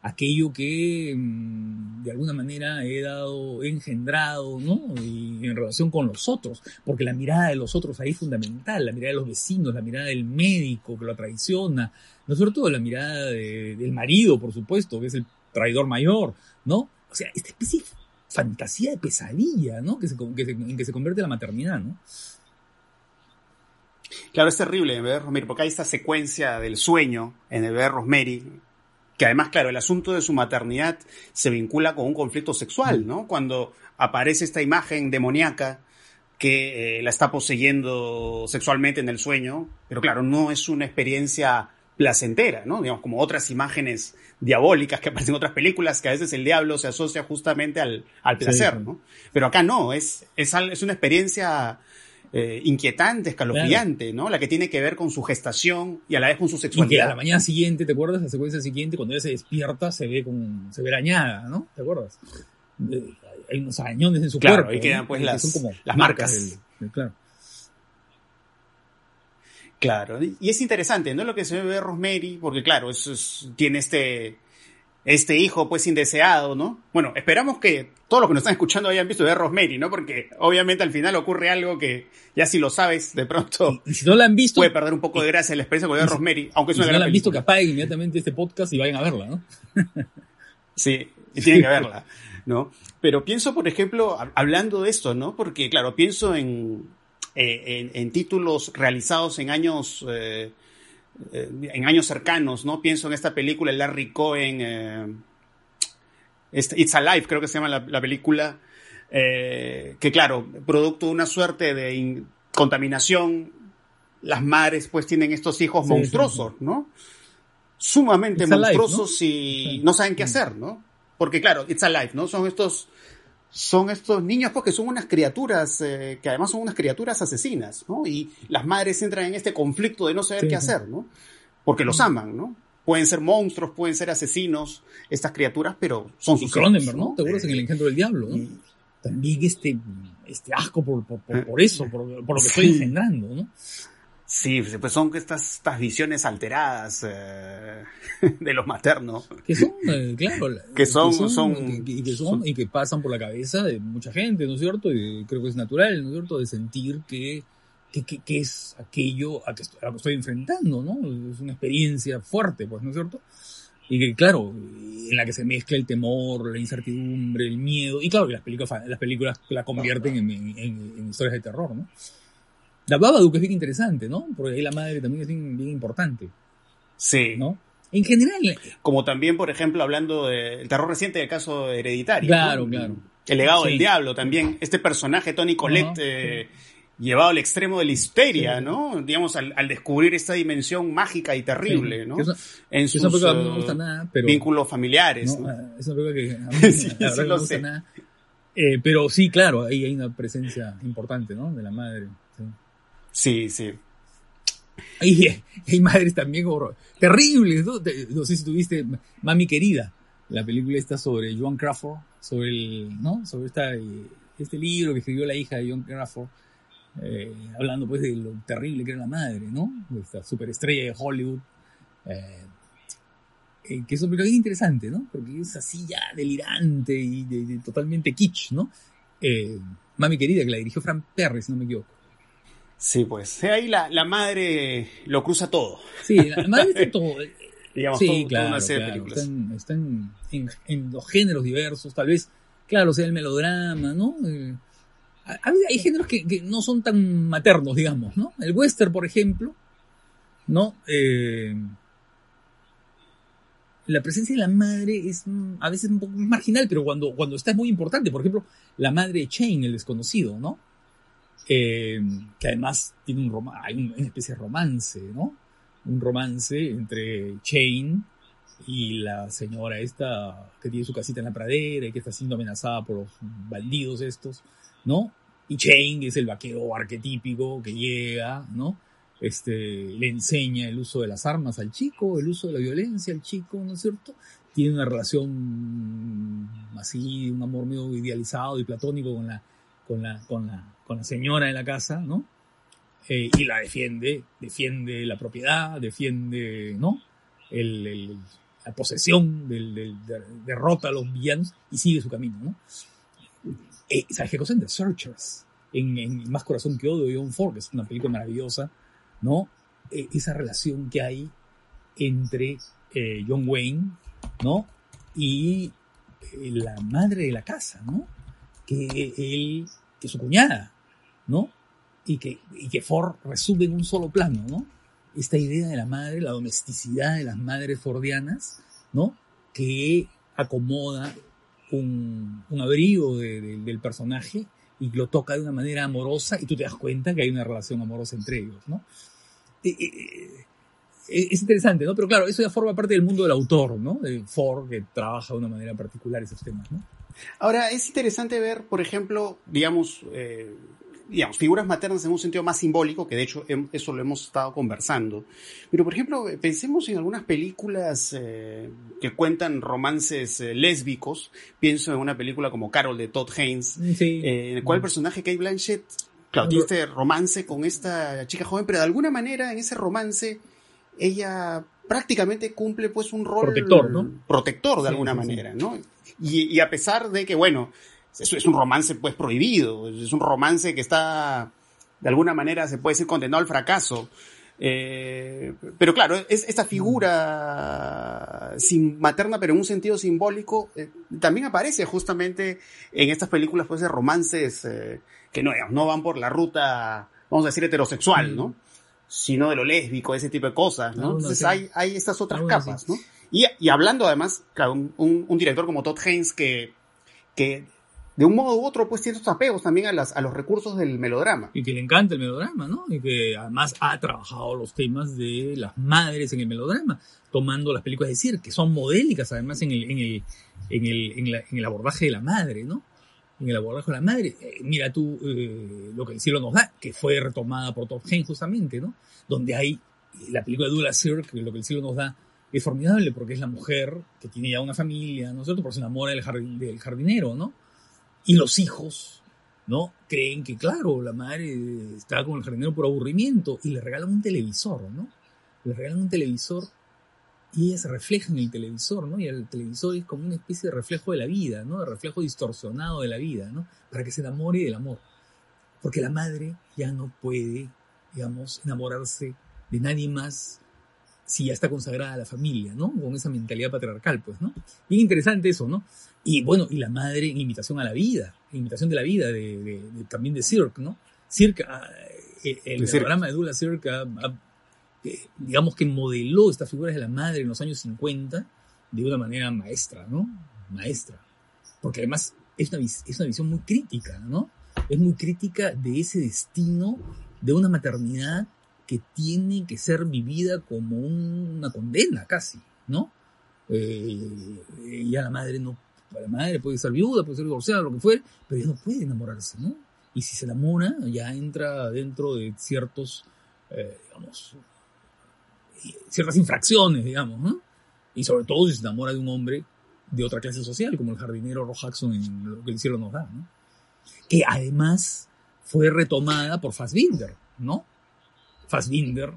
B: aquello que mm, de alguna manera he dado, he engendrado, ¿no? Y en relación con los otros, porque la mirada de los otros ahí es fundamental, la mirada de los vecinos, la mirada del médico que lo traiciona, no sobre todo la mirada del marido, por supuesto, que es el traidor mayor, ¿no? O sea, esta especie de fantasía de pesadilla, ¿no? Que se, en que se convierte la maternidad, ¿no?
A: Claro, es terrible ver Rosemary, porque hay esta secuencia del sueño en el bebé Rosemary, que además, claro, el asunto de su maternidad se vincula con un conflicto sexual, ¿no? Cuando aparece esta imagen demoníaca que eh, la está poseyendo sexualmente en el sueño, pero claro, no es una experiencia placentera, ¿no? Digamos, como otras imágenes diabólicas que aparecen en otras películas, que a veces el diablo se asocia justamente al, al placer, ¿no? Pero acá no, es, es, es una experiencia eh, inquietante, escalofriante, ¿no? La que tiene que ver con su gestación y a la vez con su sexualidad. Y
B: que a la mañana siguiente, ¿te acuerdas? La secuencia siguiente, cuando ella se despierta, se ve como, se ve arañada, ¿no? ¿Te acuerdas? Hay unos arañones en su
A: claro,
B: cuerpo.
A: y quedan pues las, como las marcas.
B: claro.
A: Claro, y es interesante, ¿no? Lo que se ve Rosemary, porque claro, eso tiene este, este hijo pues indeseado, ¿no? Bueno, esperamos que todos los que nos están escuchando hayan visto de Rosemary, ¿no? Porque obviamente al final ocurre algo que ya si lo sabes, de pronto
B: y, si no la han visto,
A: puede perder un poco de gracia la experiencia con de Rosemary, aunque es una
B: si
A: no
B: la han visto que apaguen inmediatamente este podcast y vayan a verla, ¿no? <laughs>
A: sí, y tienen que verla, ¿no? Pero pienso, por ejemplo, hablando de esto, ¿no? Porque claro, pienso en, eh, en, títulos realizados en años... Eh, eh, en años cercanos, ¿no? Pienso en esta película, el Larry Cohen, eh, este, It's Alive, creo que se llama la, película, eh, que claro, producto de una suerte de contaminación, las madres pues tienen estos hijos monstruosos, ¿no? Sumamente monstruosos y no saben qué hacer, ¿no? Porque claro, It's Alive, ¿no? Son estos son estos niños porque son unas criaturas eh, que además son unas criaturas asesinas, ¿no? Y las madres entran en este conflicto de no saber qué hacer, ¿no? Porque los aman, ¿no? Pueden ser monstruos, pueden ser asesinos, estas criaturas, pero son sus
B: Cronenberg, ¿no? ¿Te acuerdas en El engendro del diablo, ¿no? También este, este asco por, por, por, eso, por, por, lo que estoy engendrando, ¿no?
A: Sí, pues son estas, estas visiones alteradas eh, <laughs> de los maternos.
B: Que son, eh, claro,
A: que son, son,
B: y, que son, y que pasan por la cabeza de mucha gente, ¿no es cierto? Y creo que es natural, ¿no es cierto? De sentir que, que, que, es aquello a que, estoy, a que estoy enfrentando, ¿no? Es una experiencia fuerte, pues, ¿no es cierto? Y que, claro, en la que se mezcla el temor, la incertidumbre, el miedo, y claro, las películas, las películas la convierten en, en, en historias de terror, ¿no? La Babadook es bien interesante, ¿no? Porque ahí la madre también es bien, importante.
A: Sí.
B: ¿No? En general. Eh,
A: Como también, por ejemplo, hablando del terror reciente del caso hereditario.
B: Claro, claro.
A: El legado del diablo también. Este personaje, Tony Colette, eh, llevado al extremo de la histeria, ¿no? Digamos, al, descubrir esta dimensión mágica y terrible, ¿no? en sus
B: no me gusta nada, pero,
A: vínculos familiares.
B: ¿no? ¿no? Es una que a mí, <laughs> sí, la verdad no me gusta nada. Eh, pero sí, claro, ahí hay una presencia importante, ¿no? De la madre.
A: Sí, sí.
B: Hay, <laughs> hay madres también terribles, ¿no? No sé si tuviste Mami Querida, la película está sobre Joan Crawford, sobre el, ¿no? Sobre esta, eh, este libro que escribió la hija de Joan Crawford, eh, hablando pues de lo terrible que era la madre, ¿no? Esta superestrella de Hollywood. Eh, eh, que es un bien interesante, ¿no? Porque es así ya delirante y de, totalmente kitsch, ¿no? Eh, Mami querida, que la dirigió Frank Perry, si no me equivoco.
A: Sí, pues ahí la, la madre lo cruza todo.
B: Sí, la madre está <laughs> todo.
A: Digamos,
B: sí,
A: todo- toda
B: claro,
A: una serie de
B: claro.
A: películas.
B: Están, están en, en los géneros diversos, tal vez, claro, sea el melodrama, ¿no? Eh, ha- hay, hay géneros que, que no son tan maternos, digamos, ¿no? El western, por ejemplo, ¿no? Eh, la presencia de la madre es mm, a veces un poco marginal, pero cuando, cuando está es muy importante. Por ejemplo, la madre de Chain, el desconocido, ¿no? Eh, que además tiene un roma- hay un- una especie de romance, ¿no? Un romance entre Chain y la señora esta que tiene su casita en la pradera y que está siendo amenazada por los bandidos estos, ¿no? Y Chain es el vaquero arquetípico que llega, ¿no? Este, le enseña el uso de las armas al chico, el uso de la violencia al chico, ¿no es cierto? Tiene una relación así, un amor medio idealizado y platónico con la, con la, con la, con la señora de la casa, ¿no? Eh, y la defiende, defiende la propiedad, defiende, ¿no? El, el- la posesión, del, del- de- derrota a los villanos y sigue su camino, ¿no? Eh, ¿Sabes qué cosa? En The Searchers, en, Más Corazón que Odio de John Ford, que es una película maravillosa, ¿no? Eh, esa relación que hay entre eh, John Wayne, ¿no? Y la madre de la casa, ¿no? Que él, que su cuñada, ¿no? Y que, y que Ford resume en un solo plano, ¿no? Esta idea de la madre, la domesticidad de las madres fordianas, ¿no? Que acomoda un, un abrigo de- de- del personaje y lo toca de una manera amorosa y tú te das cuenta que hay una relación amorosa entre ellos, ¿no? Eh, eh, eh, es interesante, ¿no? Pero claro, eso ya forma parte del mundo del autor, ¿no? De Ford, que trabaja de una manera particular esos temas, ¿no?
A: Ahora, es interesante ver, por ejemplo, digamos, digamos, figuras maternas en un sentido más simbólico, que de hecho eso lo hemos estado conversando. Pero, por ejemplo, eh, pensemos en algunas películas eh, que cuentan romances eh, lésbicos. Pienso en una película como Carol de Todd Haynes,
B: Sí.
A: eh, en el cual el personaje Kate Blanchett, claro, tiene este romance con esta chica joven, pero de alguna manera en ese romance ella prácticamente cumple pues un rol
B: Protector, ¿no?
A: protector de alguna
B: sí, sí.
A: manera, ¿no? Y, y a pesar de que, bueno, es, es un romance pues prohibido, es un romance que está, de alguna manera se puede decir condenado al fracaso. Eh, pero claro, es esta figura sin, materna, pero en un sentido simbólico, eh, también aparece justamente en estas películas pues de romances eh, que no, no van por la ruta, vamos a decir, heterosexual, ¿no? Sino de lo lésbico, ese tipo de cosas, Entonces hay, hay estas otras capas. ¿no? Y, y hablando además, claro, un, un- un director como Todd Haynes que, que de un modo u otro pues tiene estos apegos también a, las, a los recursos del melodrama.
B: Y que le encanta el melodrama, ¿no? Y que además ha trabajado los temas de las madres en el melodrama, tomando las películas de Cirque, que son modélicas además en el, en el, en el, en la- el abordaje de la madre, ¿no? En el abordaje de la madre. Eh, mira tú eh, lo que el cielo nos da, que fue retomada por Todd Haynes justamente, ¿no? Donde hay la película de Douglas Sirk, que lo que el cielo nos da es formidable porque es la mujer que tiene ya una familia, ¿no es cierto? Porque se enamora del, jardin- del jardinero, ¿no? Y los hijos, ¿no? Creen que, claro, la madre está con el jardinero por aburrimiento y le regalan un televisor, ¿no? Le regalan un televisor y ella se refleja en el televisor, ¿no? Y el televisor es como una especie de reflejo de la vida, ¿no? De reflejo distorsionado de la vida, ¿no? Para que se enamore del amor. Porque la madre ya no puede, digamos, enamorarse de nadie más si ya está consagrada a la familia, ¿no? Con esa mentalidad patriarcal, pues, ¿no? Bien interesante eso, ¿no? Y bueno, y la madre en imitación a la vida, en imitación de la vida, de, de- de- también de Cirque, ¿no? Cirque, ah, eh, el
A: Cirque.
B: programa de Douglas Cirque, eh, digamos que modeló estas figuras de la madre en los años 50 de una manera maestra, ¿no? Maestra. Porque además es una, es una visión muy crítica, ¿no? Es muy crítica de ese destino de una maternidad que tiene que ser vivida como un- una condena casi, ¿no? Eh, ya la madre no, la madre puede ser viuda, puede ser divorciada, lo que fuere, pero ya no puede enamorarse, ¿no? Y si se enamora, ya entra dentro de ciertos, eh, digamos, ciertas infracciones, digamos, ¿no? Y sobre todo si se enamora de un hombre de otra clase social, como el jardinero Rock Jackson en Lo que el cielo nos da, ¿no? Que además fue retomada por Fassbinder, ¿no? Fassbinder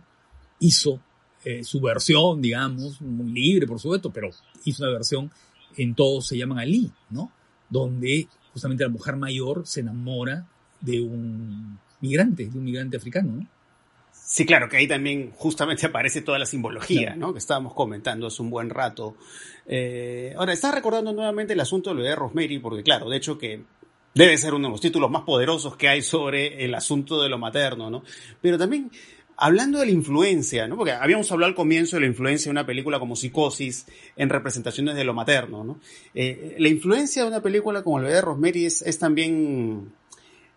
B: hizo eh, su versión, digamos, muy libre, por supuesto, pero hizo una versión en Todos se llaman Ali, ¿no? Donde justamente la mujer mayor se enamora de un migrante, de un migrante africano, ¿no?
A: Sí, claro, que ahí también justamente <laughs> aparece toda la simbología, ¿no? Que estábamos comentando hace un buen rato. Eh, ahora, estás recordando nuevamente el asunto de lo de Rosemary, porque claro, de hecho que debe ser uno de los títulos más poderosos que hay sobre el asunto de lo materno, ¿no? Pero también hablando de la influencia, ¿no? Porque habíamos hablado al comienzo de la influencia de una película como Psicosis en representaciones de lo materno, ¿no? Eh, la influencia de una película como bebé de Rosemary es, es también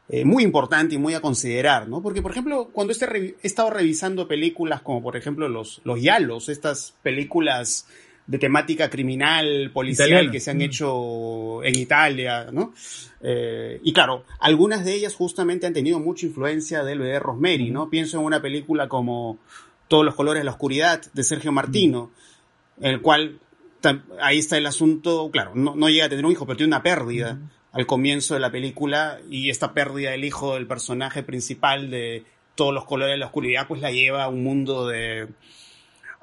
A: eh, muy importante y muy a considerar, ¿no? Porque, por ejemplo, cuando este he estado revisando películas como, por ejemplo, los, los Yalos, estas películas de temática criminal, policial que se han mm. hecho en Italia, ¿no? Eh, y claro, algunas de ellas justamente han tenido mucha influencia del bebé Rosemary, ¿no? Pienso en una película como Todos los colores de la oscuridad de Sergio Martino, el cual ahí está el asunto, claro, no, no, llega a tener un hijo, pero tiene una pérdida al comienzo de la película y esta pérdida del hijo del personaje principal de Todos los colores de la oscuridad pues la lleva a un mundo de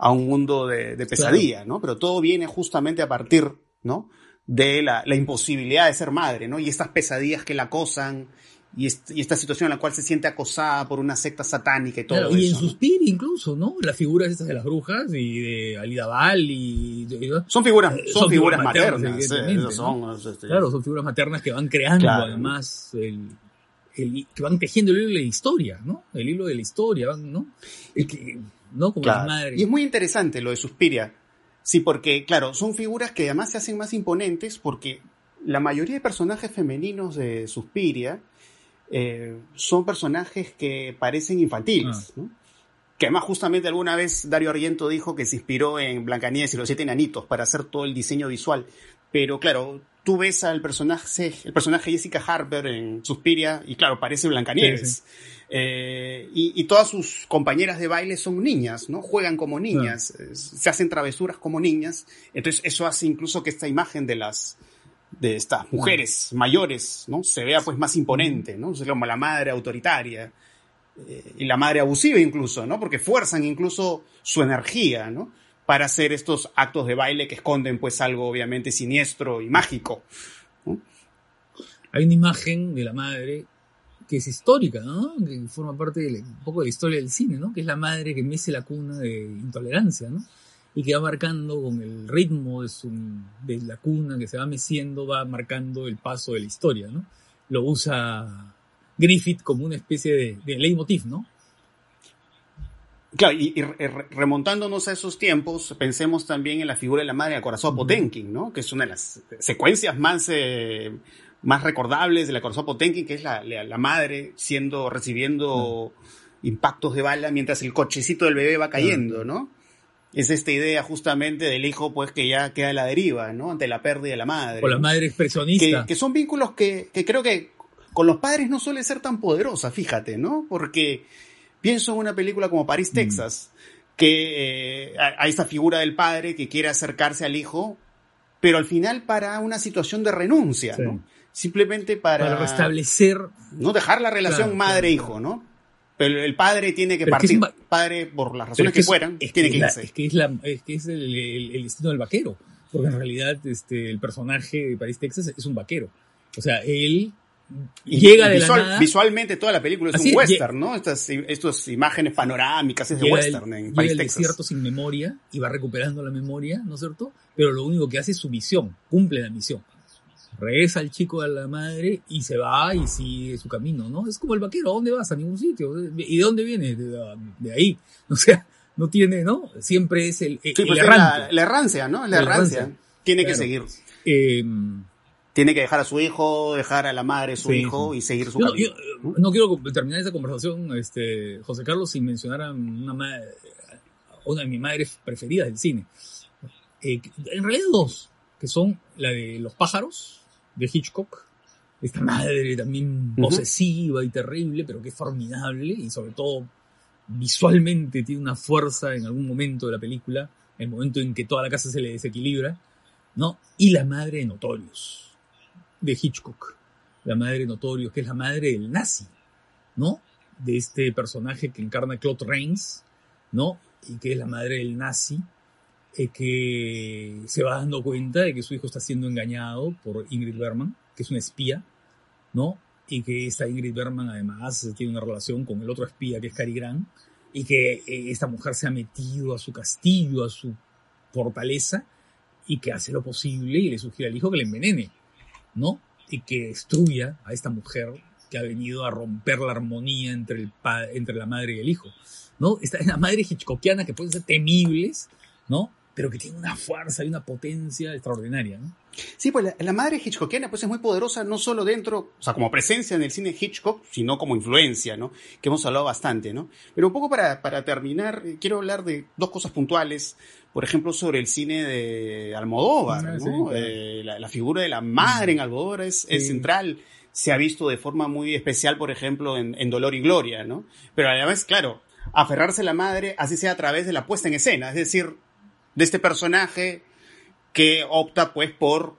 A: a un mundo de, pesadilla, ¿no? Pero todo viene justamente a partir, ¿no? De la, imposibilidad de ser madre, ¿no? Y estas pesadillas que la acosan, y, esta situación en la cual se siente acosada por una secta satánica y todo eso.
B: Y en Suspir incluso, ¿no? Las figuras estas de las brujas y de Alida Val y...
A: son figuras, eh, son, figuras, maternas. Eh,
B: este, Claro, son figuras maternas que van creando además el, que van tejiendo el hilo de la historia, ¿no? El hilo de la historia, ¿no? El que, ¿no? Como
A: Y es muy interesante lo de Suspiria. Sí, porque, claro, son figuras que además se hacen más imponentes porque la mayoría de personajes femeninos de Suspiria eh, son personajes que parecen infantiles, ah. Que además justamente alguna vez Dario Argento dijo que se inspiró en Blancanieves y los siete enanitos para hacer todo el diseño visual. Pero claro, tú ves al personaje, el personaje Jessica Harper en Suspiria y claro, parece Blancanieves. Eh, y, todas sus compañeras de baile son niñas, ¿no? Juegan como niñas, se hacen travesuras como niñas. Entonces eso hace incluso que esta imagen de las de estas mujeres mayores, ¿no? Se vea pues más imponente, ¿no? como la madre autoritaria eh, y la madre abusiva incluso, ¿no? Porque fuerzan incluso su energía, ¿no? Para hacer estos actos de baile que esconden pues algo obviamente siniestro y mágico.
B: Hay una imagen de la madre que es histórica. Que forma parte de un poco de la historia del cine, ¿no? Que es la madre que mece la cuna de intolerancia, ¿no? Y que va marcando con el ritmo de, su, de la cuna que se va meciendo, va marcando el paso de la historia, ¿no? Lo usa Griffith como una especie de, de leitmotiv, ¿no?
A: Claro, y, remontándonos a esos tiempos, pensemos también en la figura de la madre de Corazón Potenkin, ¿no? Que es una de las secuencias más eh, más recordables de la Corazón Potenkin, que es la, la, madre siendo, recibiendo impactos de bala mientras el cochecito del bebé va cayendo, ¿no? Es esta idea justamente del hijo, pues, que ya queda a la deriva, ¿no? Ante la pérdida de la madre.
B: O la madre expresionista.
A: Que, son vínculos que, que, creo que con los padres no suele ser tan poderosa, fíjate, ¿no? Porque pienso en una película como París, mm. Texas, que eh, hay esta figura del padre que quiere acercarse al hijo, pero al final para una situación de renuncia, ¿no? simplemente para,
B: restablecer.
A: No dejar la relación madre-hijo, ¿no? Pero el padre tiene que partir. El padre, por las razones que, fueran, tiene que, irse.
B: Es que es, la, es, que es el, el, destino del vaquero. Porque en realidad este, el personaje de Paris, Texas es un vaquero. O sea, él llega de la nada.
A: Visualmente toda la película es un western, ¿no? Estas, estas imágenes panorámicas es de western en Paris,
B: Texas. desierto sin memoria y va recuperando la memoria, ¿no es cierto? Pero lo único que hace es su misión, cumple la misión regresa el chico a la madre y se va y sigue su camino, ¿no? Es como el vaquero, ¿a dónde vas? A ningún sitio. ¿Y de dónde viene? De, ahí. <laughs> O sea, no tiene, ¿no? Siempre es el,
A: sí, pues La, errancia, ¿no? La, errancia. Tiene que seguir. Eh, tiene que dejar a su hijo, dejar a la madre su hijo y seguir su camino.
B: ¿no? quiero terminar esta conversación, este, José Carlos, sin mencionar a una, una de mis madres preferidas del cine. Eh, en realidad dos, que son la de Los pájaros, de Hitchcock. Esta madre también posesiva y terrible, pero que es formidable y sobre todo visualmente tiene una fuerza en algún momento de la película, el momento en que toda la casa se le desequilibra ¿no? Y la madre de Notorious, de Hitchcock. La madre de Notorious, que es la madre del nazi, ¿no? De este personaje que encarna Claude Rains, ¿no? Y que es la madre del nazi, eh, que se va dando cuenta de que su hijo está siendo engañado por Ingrid Bergman, que es una espía, ¿no? Y que esta Ingrid Bergman además tiene una relación con el otro espía que es Cary Grant, y que eh, esta mujer se ha metido a su castillo, a su fortaleza, y que hace lo posible y le sugiere al hijo que le envenene, ¿no? Y que destruya a esta mujer que ha venido a romper la armonía entre, el entre la madre y el hijo, ¿no? Esta es la madre hitchcockiana que pueden ser temibles, ¿no? Pero que tiene una fuerza y una potencia extraordinaria, ¿no?
A: Sí, pues la, madre Hitchcockiana pues es muy poderosa no solo dentro, o sea, como presencia en el cine Hitchcock, sino como influencia, ¿no? Que hemos hablado bastante, ¿no? Pero un poco para, para terminar, eh, quiero hablar de dos cosas puntuales, por ejemplo, sobre el cine de Almodóvar, ah, ¿no? Eh, la, figura de la madre en Almodóvar es, es, central, se ha visto de forma muy especial, por ejemplo, en, en Dolor y Gloria, ¿no? Pero además, claro, aferrarse a la madre, así sea a través de la puesta en escena, es decir, de este personaje que opta pues por,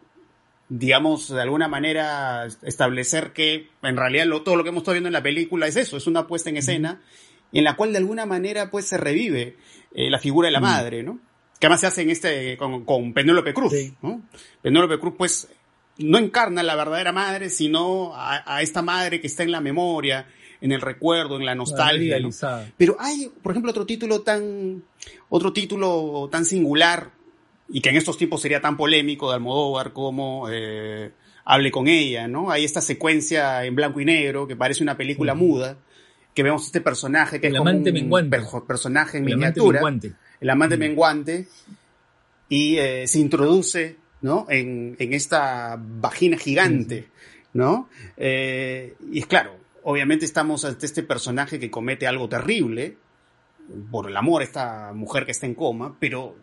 A: digamos, de alguna manera establecer que en realidad todo lo que hemos estado viendo en la película es eso, es una puesta en escena en la cual de alguna manera pues se revive eh, la figura de la madre, ¿no? Que además se hace en este, con, con Penélope Cruz, ¿no? Penélope Cruz pues no encarna la verdadera madre, sino a, esta madre que está en la memoria, en el recuerdo, en la nostalgia. Pero hay, por ejemplo, otro título tan, otro título tan singular y que en estos tiempos sería tan polémico de Almodóvar como eh, Hable con ella, ¿no? Hay esta secuencia en blanco y negro que parece una película muda, que vemos este personaje que
B: es como un
A: personaje en miniatura, el amante menguante, y eh, se introduce, ¿no? En, en esta vagina gigante, ¿no? Eh, y es claro, obviamente estamos ante este personaje que comete algo terrible por el amor a esta mujer que está en coma, pero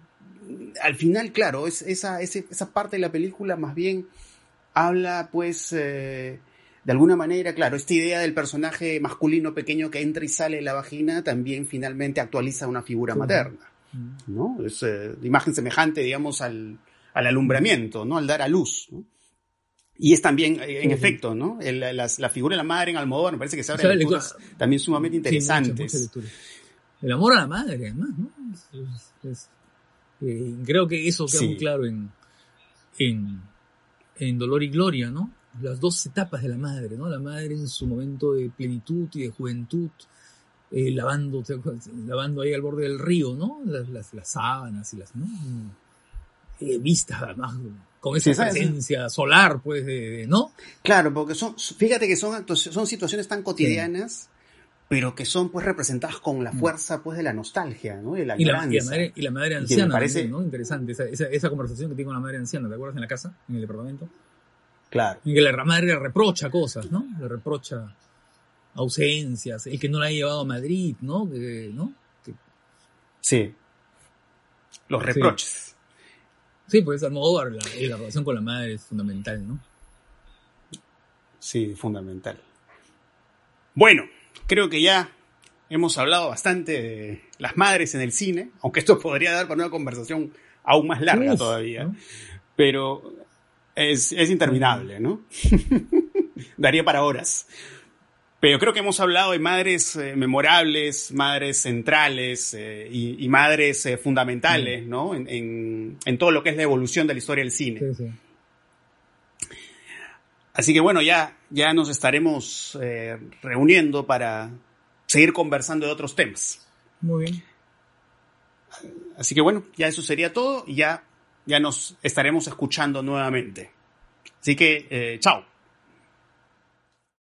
A: al final, claro, es, esa, esa parte de la película más bien habla, pues, eh, de alguna manera, claro, esta idea del personaje masculino pequeño que entra y sale de la vagina también finalmente actualiza una figura materna, ¿no? Es eh, imagen semejante, digamos, al, al alumbramiento, ¿no? Al dar a luz, ¿no? Y es también, eh, en efecto, ¿no? la, figura de la madre en Almodóvar me parece que se abre cosas también sumamente interesantes.
B: el amor a la madre, además, ¿no? Eh, creo que eso queda muy claro en, en, Dolor y Gloria, ¿no? Las dos etapas de la madre, ¿no? La madre en su momento de plenitud y de juventud, eh, lavando, lavando ahí al borde del río, ¿no? Las, las, sábanas y las, ¿no? vistas, además, con esa presencia solar, pues, de, ¿no?
A: Claro, porque son, fíjate que son, son situaciones tan cotidianas, pero que son, pues, representadas con la mm. fuerza, pues, de la nostalgia, ¿no? De la
B: y, la, madre, y la madre anciana, parece... ¿no? Interesante, esa, esa, conversación que tiene con la madre anciana, ¿te acuerdas? En la casa, en el departamento.
A: Claro.
B: Y que la madre le reprocha cosas, ¿no? Le reprocha ausencias, el que no la ha llevado a Madrid, ¿no? ¿no?
A: Sí. Los reproches.
B: Sí, pues Almodóvar, la, la relación con la madre es fundamental, ¿no?
A: Sí, fundamental. Bueno, creo que ya hemos hablado bastante de las madres en el cine, aunque esto podría dar para una conversación aún más larga todavía, pero es, es interminable, ¿no? <laughs> Daría para horas. Pero creo que hemos hablado de madres eh, memorables, madres centrales eh, y, madres eh, fundamentales, mm. ¿no? En, todo lo que es la evolución de la historia del cine. Así que bueno, ya, ya nos estaremos reuniendo para seguir conversando de otros temas.
B: Muy bien.
A: Así que bueno, ya eso sería todo y ya, ya nos estaremos escuchando nuevamente. Así que, chao.